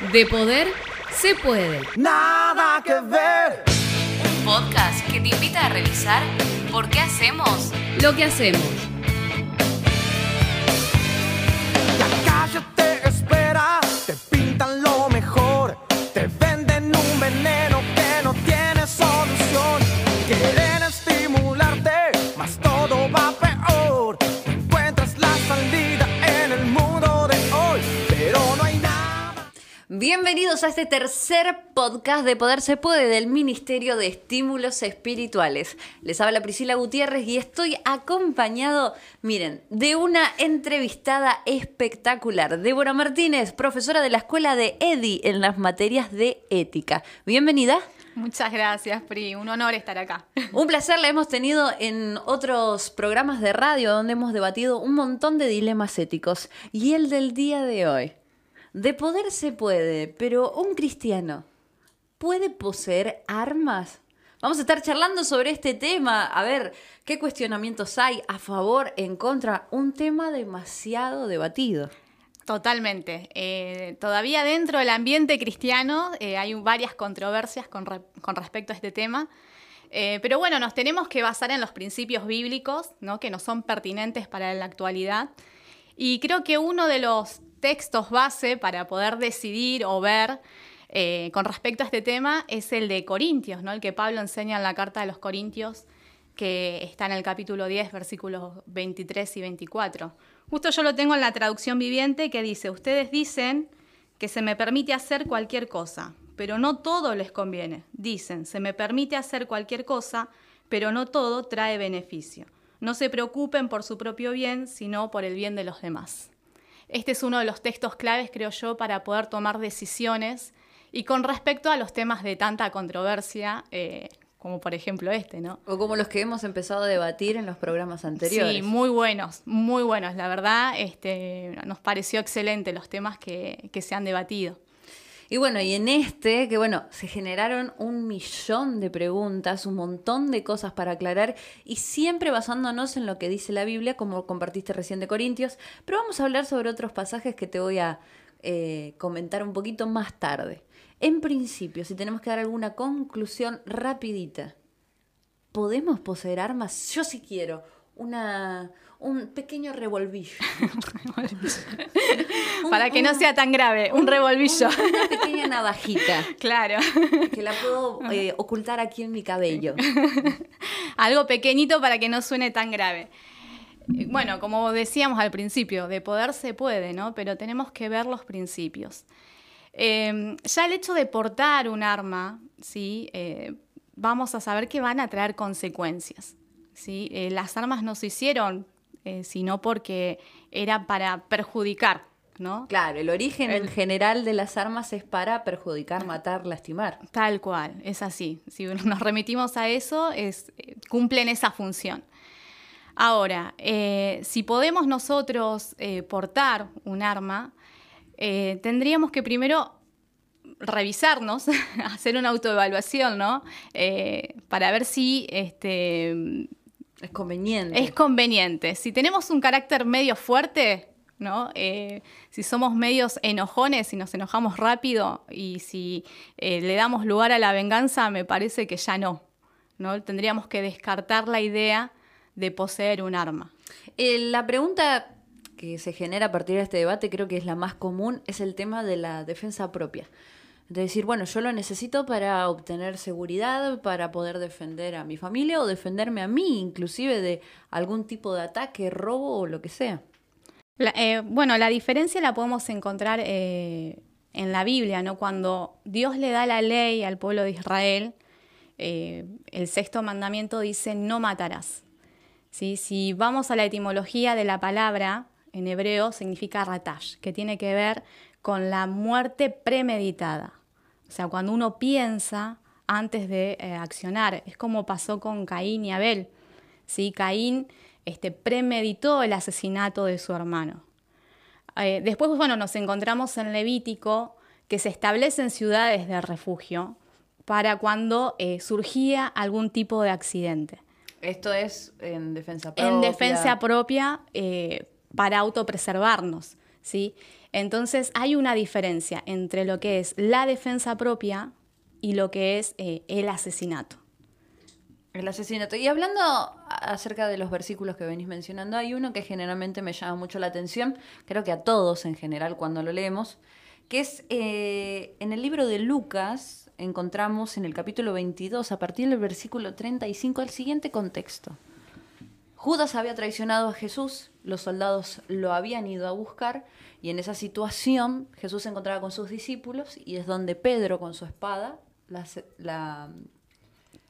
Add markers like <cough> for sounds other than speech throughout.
De poder se puede. Nada que ver. Un podcast que te invita a revisar por qué hacemos lo que hacemos. La calle te espera, te pintan Bienvenidos a este tercer podcast de Poder se puede del Ministerio de Estímulos Espirituales. Les habla Priscila Gutiérrez y estoy acompañado, miren, de una entrevistada espectacular, Débora Martínez, profesora de la Escuela de EDI en las materias de ética. Bienvenida. Muchas gracias, Pri. Un honor estar acá. <laughs> Un placer, la hemos tenido en otros programas de radio donde hemos debatido un montón de dilemas éticos. Y el del día de hoy. De poder se puede, pero un cristiano puede poseer armas. Vamos a estar charlando sobre este tema, a ver qué cuestionamientos hay a favor, en contra, un tema demasiado debatido. Totalmente. Eh, todavía dentro del ambiente cristiano eh, hay varias controversias con, re- con respecto a este tema. Eh, pero bueno, nos tenemos que basar en los principios bíblicos, ¿no? que nos son pertinentes para la actualidad. Y creo que uno de los textos base para poder decidir o ver eh, con respecto a este tema es el de Corintios, ¿no? el que Pablo enseña en la carta de los Corintios, que está en el capítulo 10, versículos 23 y 24. Justo yo lo tengo en la traducción viviente que dice, ustedes dicen que se me permite hacer cualquier cosa, pero no todo les conviene. Dicen, se me permite hacer cualquier cosa, pero no todo trae beneficio. No se preocupen por su propio bien, sino por el bien de los demás. Este es uno de los textos claves, creo yo, para poder tomar decisiones y con respecto a los temas de tanta controversia, eh, como por ejemplo este, ¿no? O como los que hemos empezado a debatir en los programas anteriores. Sí, muy buenos, muy buenos. La verdad, este, nos pareció excelente los temas que, que se han debatido. Y bueno, y en este, que bueno, se generaron un millón de preguntas, un montón de cosas para aclarar y siempre basándonos en lo que dice la Biblia, como compartiste recién de Corintios, pero vamos a hablar sobre otros pasajes que te voy a eh, comentar un poquito más tarde. En principio, si tenemos que dar alguna conclusión rapidita, ¿podemos poseer armas? Yo sí quiero una, un pequeño revolvillo. Un- <laughs> Para que no un- sea tan grave, un revolvillo. Una pequeña navajita. <laughs> claro. que la puedo eh, ocultar aquí en mi cabello. <laughs> Algo pequeñito para que no suene tan grave. Bueno, como decíamos al principio, de poder se puede, ¿no? Pero tenemos que ver los principios. Eh, ya el hecho de portar un arma, ¿sí? Eh, vamos a saber que van a traer consecuencias. ¿Sí? Eh, las armas no se hicieron eh, sino porque era para perjudicar, ¿no? Claro, el origen en general de las armas es para perjudicar, matar, lastimar. Tal cual, es así. Si nos remitimos a eso, es, eh, cumplen esa función. Ahora, eh, si podemos nosotros eh, portar un arma, eh, tendríamos que primero revisarnos, <laughs> hacer una autoevaluación, ¿no? Para ver si este, Es conveniente. es conveniente. Si tenemos un carácter medio fuerte, ¿no? Eh, si somos medios enojones, si nos enojamos rápido y si eh, le damos lugar a la venganza, me parece que ya no. ¿no? Tendríamos que descartar la idea de poseer un arma. Eh, la pregunta que se genera a partir de este debate, creo que es la más común, es el tema de la defensa propia. De decir, bueno, yo lo necesito para obtener seguridad, para poder defender a mi familia o defenderme a mí, inclusive de algún tipo de ataque, robo o lo que sea. Eh, bueno, la diferencia la podemos encontrar eh, en la Biblia, ¿no? Cuando Dios le da la ley al pueblo de Israel, eh, el sexto mandamiento dice no matarás. ¿Sí? Si vamos a la etimología de la palabra, en hebreo significa ratash, que tiene que ver con la muerte premeditada. O sea, cuando uno piensa antes de eh, accionar, es como pasó con Caín y Abel. ¿sí? Caín este, premeditó el asesinato de su hermano. Eh, después, bueno, nos encontramos en Levítico que se establecen ciudades de refugio para cuando eh, surgía algún tipo de accidente. Esto es en defensa propia. En defensa propia eh, para autopreservarnos. ¿sí? Entonces hay una diferencia entre lo que es la defensa propia y lo que es eh, el asesinato. El asesinato. Y hablando acerca de los versículos que venís mencionando, hay uno que generalmente me llama mucho la atención, creo que a todos en general cuando lo leemos, que es eh, en el libro de Lucas, encontramos en el capítulo 22, a partir del versículo 35, el siguiente contexto. Judas había traicionado a Jesús, los soldados lo habían ido a buscar y en esa situación Jesús se encontraba con sus discípulos y es donde Pedro con su espada la, la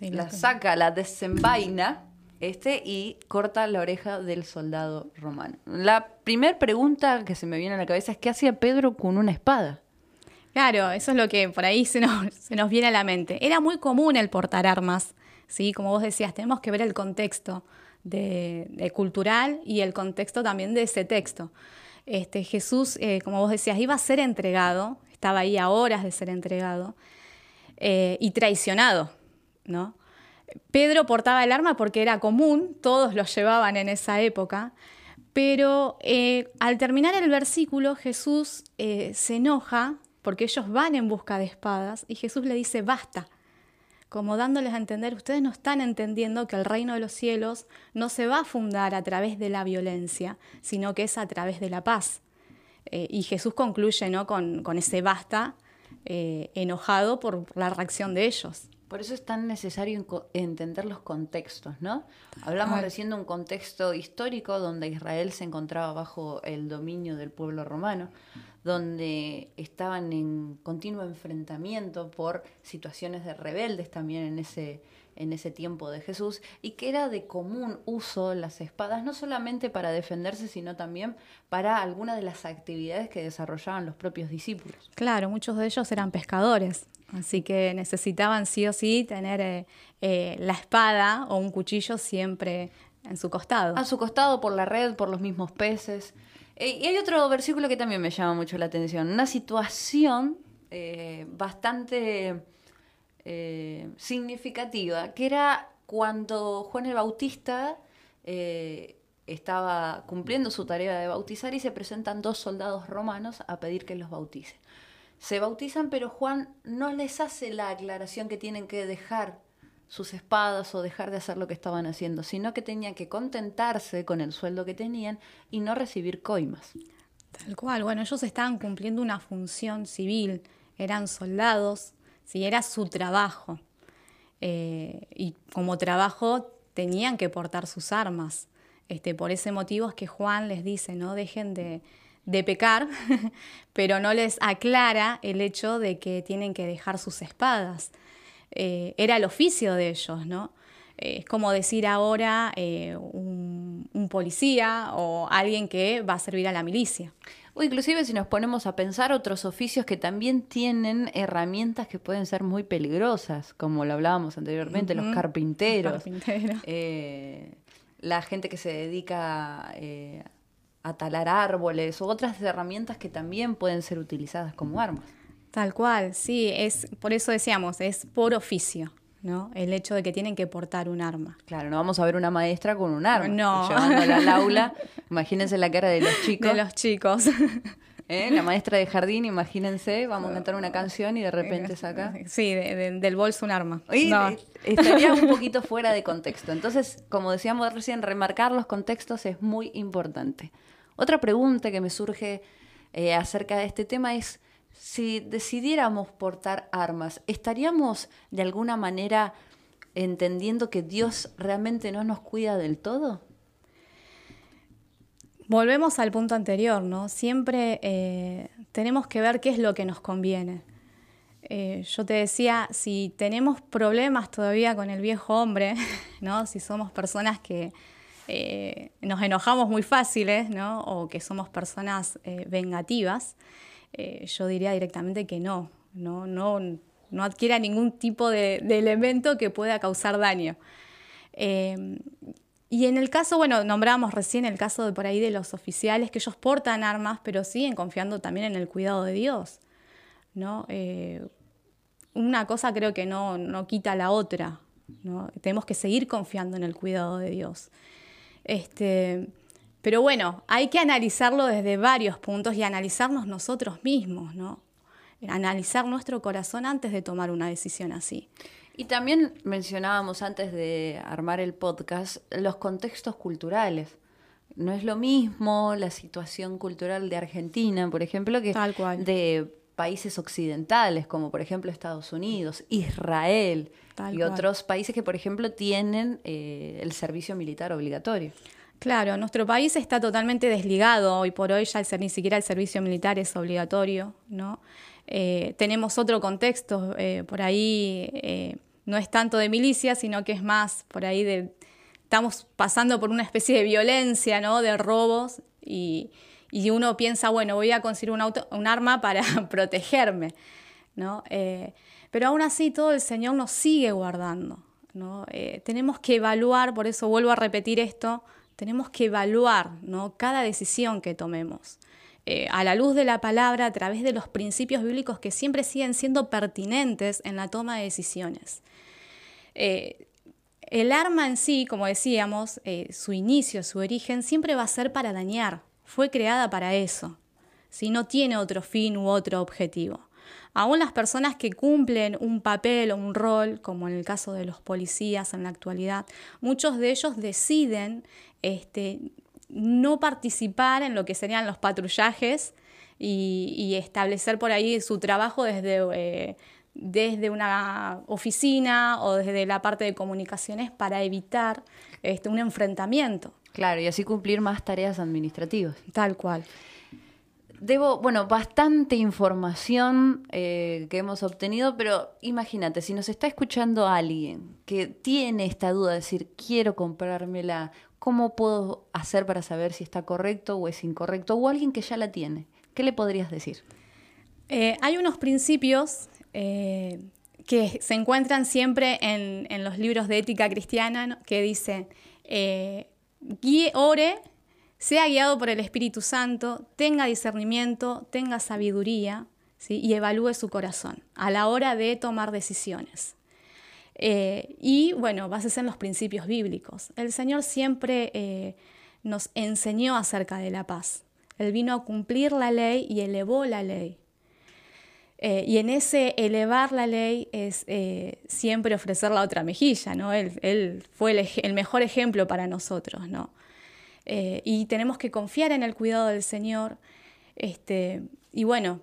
la saca, la desenvaina este, y corta la oreja del soldado romano. La primera pregunta que se me viene a la cabeza es ¿qué hacía Pedro con una espada? Claro, eso es lo que por ahí se nos, se nos viene a la mente. Era muy común el portar armas, ¿sí? Como vos decías, tenemos que ver el contexto de, cultural y el contexto también de ese texto. Este, Jesús, eh, como vos decías, iba a ser entregado, estaba ahí a horas de ser entregado eh, y traicionado ¿no? Pedro portaba el arma porque era común, todos lo llevaban en esa época, pero eh, al terminar el versículo Jesús eh, se enoja porque ellos van en busca de espadas y Jesús le dice, basta, como dándoles a entender, ustedes no están entendiendo que el reino de los cielos no se va a fundar a través de la violencia, sino que es a través de la paz. Eh, y Jesús concluye ¿no? con, ese basta, enojado por la reacción de ellos. Por eso es tan necesario entender los contextos, ¿no? Hablamos recién de un contexto histórico donde Israel se encontraba bajo el dominio del pueblo romano, donde estaban en continuo enfrentamiento por situaciones de rebeldes también en ese, en ese tiempo de Jesús, y que era de común uso las espadas, no solamente para defenderse, sino también para algunas de las actividades que desarrollaban los propios discípulos. Claro, muchos de ellos eran pescadores. Así que necesitaban sí o sí tener eh, eh, la espada o un cuchillo siempre en su costado. A su costado por la red, por los mismos peces. Eh, y hay otro versículo que también me llama mucho la atención. Una situación bastante significativa, que era cuando Juan el Bautista estaba cumpliendo su tarea de bautizar y se presentan dos soldados romanos a pedir que los bautice se bautizan, pero Juan no les hace la aclaración que tienen que dejar sus espadas o dejar de hacer lo que estaban haciendo, sino que tenían que contentarse con el sueldo que tenían y no recibir coimas. Tal cual, bueno, ellos estaban cumpliendo una función civil, eran soldados, si era su trabajo. Eh, y como trabajo tenían que portar sus armas. Este, por ese motivo es que Juan les dice, no dejen de, de pecar, <laughs> pero no les aclara el hecho de que tienen que dejar sus espadas. Eh, era el oficio de ellos, ¿no? Eh, es como decir ahora eh, un, un, policía o alguien que va a servir a la milicia. O inclusive si nos ponemos a pensar otros oficios que también tienen herramientas que pueden ser muy peligrosas, como lo hablábamos anteriormente, los carpinteros, la gente que se dedica a talar árboles o otras herramientas que también pueden ser utilizadas como armas. Tal cual, sí, es por eso decíamos, es por oficio. ¿no? El hecho de que tienen que portar un arma. Claro, no vamos a ver una maestra con un arma. No. Llevándola al aula. Imagínense la cara de los <laughs> chicos. De los chicos. <laughs> ¿Eh? La maestra de jardín, imagínense, vamos a cantar una canción y de repente saca. <laughs> Sí, del bolso un arma. Estaría un <laughs> poquito fuera de contexto. Entonces, como decíamos recién, remarcar los contextos es muy importante. Otra pregunta que me surge eh, acerca de este tema es, si decidiéramos portar armas, ¿estaríamos de alguna manera entendiendo que Dios realmente no nos cuida del todo? Volvemos al punto anterior, ¿no? Siempre eh, tenemos que ver qué es lo que nos conviene. Eh, yo te decía, si tenemos problemas todavía con el viejo hombre, <laughs> ¿no? Si somos personas que eh, nos enojamos muy fáciles, ¿no? O que somos personas vengativas, yo diría directamente que no, no, no, adquiera ningún tipo de elemento que pueda causar daño. Y en el caso, bueno, nombramos recién el caso de por ahí de los oficiales, que ellos portan armas, pero siguen confiando también en el cuidado de Dios. ¿no? Eh, una cosa creo que no, no quita la otra. ¿no? Tenemos que seguir confiando en el cuidado de Dios. Este, pero bueno, hay que analizarlo desde varios puntos y analizarnos nosotros mismos, ¿no? Analizar nuestro corazón antes de tomar una decisión así. Y también mencionábamos antes de armar el podcast los contextos culturales. No es lo mismo la situación cultural de Argentina, por ejemplo, que de países occidentales, como por ejemplo Estados Unidos, Israel y otros países que, por ejemplo, tienen eh, el servicio militar obligatorio. Claro, nuestro país está totalmente desligado hoy por hoy, ya ni siquiera el servicio militar es obligatorio, ¿no? Eh, tenemos otro contexto, eh, por ahí no es tanto de milicia, sino que es más por ahí de, estamos pasando por una especie de violencia, ¿no? De robos y, uno piensa, bueno, voy a conseguir un, auto, un arma para <laughs> protegerme, ¿no? pero aún así todo el Señor nos sigue guardando, ¿no? tenemos que evaluar, por eso vuelvo a repetir esto, tenemos que evaluar ¿no? cada decisión que tomemos. Eh, a la luz de la palabra, a través de los principios bíblicos que siempre siguen siendo pertinentes en la toma de decisiones. Eh, el arma en sí, como decíamos, eh, su inicio, su origen, siempre va a ser para dañar. Fue creada para eso. Si no tiene otro fin u otro objetivo. Aún las personas que cumplen un papel o un rol, como en el caso de los policías en la actualidad, muchos de ellos deciden este, no participar en lo que serían los patrullajes y, establecer por ahí su trabajo desde, eh, desde una oficina o desde la parte de comunicaciones para evitar este, un enfrentamiento. Claro, y así cumplir más tareas administrativas. Tal cual. Debo, bueno, bastante información eh, que hemos obtenido, pero imagínate, si nos está escuchando alguien que tiene esta duda de decir, quiero comprármela, ¿cómo puedo hacer para saber si está correcto o es incorrecto? O alguien que ya la tiene, ¿qué le podrías decir? Eh, hay unos principios eh, que se encuentran siempre en, los libros de ética cristiana que dicen, guíe, ore sea guiado por el Espíritu Santo, tenga discernimiento, tenga sabiduría y evalúe su corazón a la hora de tomar decisiones. Eh, y bueno, bases en los principios bíblicos. El Señor siempre eh, nos enseñó acerca de la paz. Él vino a cumplir la ley y elevó la ley. Eh, y en ese elevar la ley es siempre ofrecer la otra mejilla, ¿no? Él, fue el, mejor ejemplo para nosotros, ¿no? Y tenemos que confiar en el cuidado del Señor. Este, y bueno,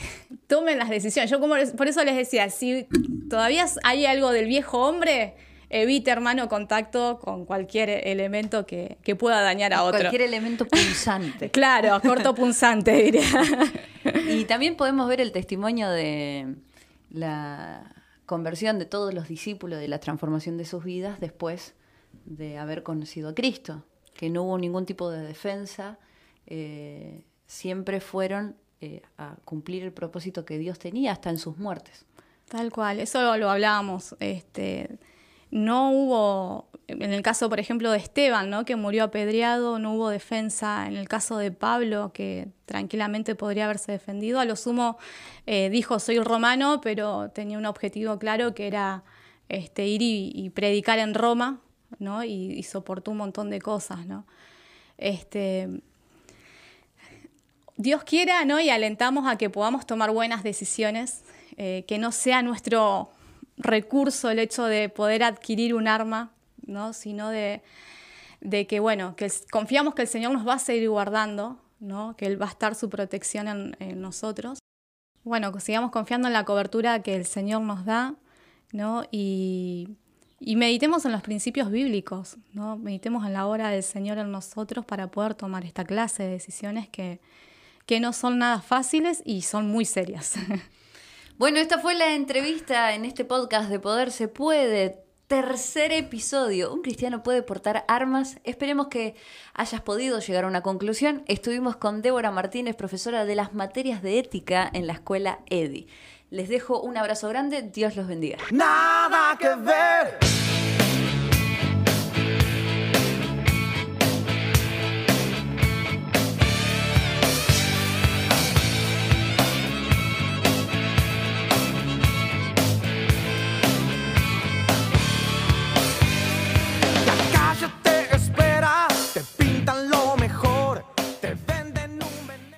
<laughs> tomen las decisiones. Yo como, por eso les decía, si todavía hay algo del viejo hombre, evite, hermano, contacto con cualquier elemento que, pueda dañar a otro. Cualquier elemento punzante. <laughs> claro, corto punzante, diría. <laughs> y también podemos ver el testimonio de la conversión de todos los discípulos, de la transformación de sus vidas después de haber conocido a Cristo que no hubo ningún tipo de defensa, eh, siempre fueron eh, a cumplir el propósito que Dios tenía hasta en sus muertes. Tal cual, eso lo, hablábamos. Este, no hubo, en el caso, por ejemplo, de Esteban, ¿no? que murió apedreado, no hubo defensa. En el caso de Pablo, que tranquilamente podría haberse defendido, a lo sumo eh, dijo, soy romano, pero tenía un objetivo claro que era este, ir y predicar en Roma, ¿no? Y, soportó un montón de cosas, ¿no? Este, Dios quiera, ¿no? Y alentamos a que podamos tomar buenas decisiones, eh, que no sea nuestro recurso el hecho de poder adquirir un arma, ¿no? Sino de, que, bueno, que confiamos que el Señor nos va a seguir guardando, ¿no? Que Él va a estar su protección en, nosotros. Bueno, sigamos confiando en la cobertura que el Señor nos da, ¿no? Y y meditemos en los principios bíblicos, ¿no? Meditemos en la obra del Señor en nosotros para poder tomar esta clase de decisiones que, que no son nada fáciles y son muy serias. <laughs> Bueno, esta fue la entrevista en este podcast de Poder se puede. Tercer episodio. ¿Un cristiano puede portar armas? Esperemos que hayas podido llegar a una conclusión. Estuvimos con Débora Martínez, profesora de las materias de ética en la escuela EDI. Les dejo un abrazo grande, Dios los bendiga. Nada que ver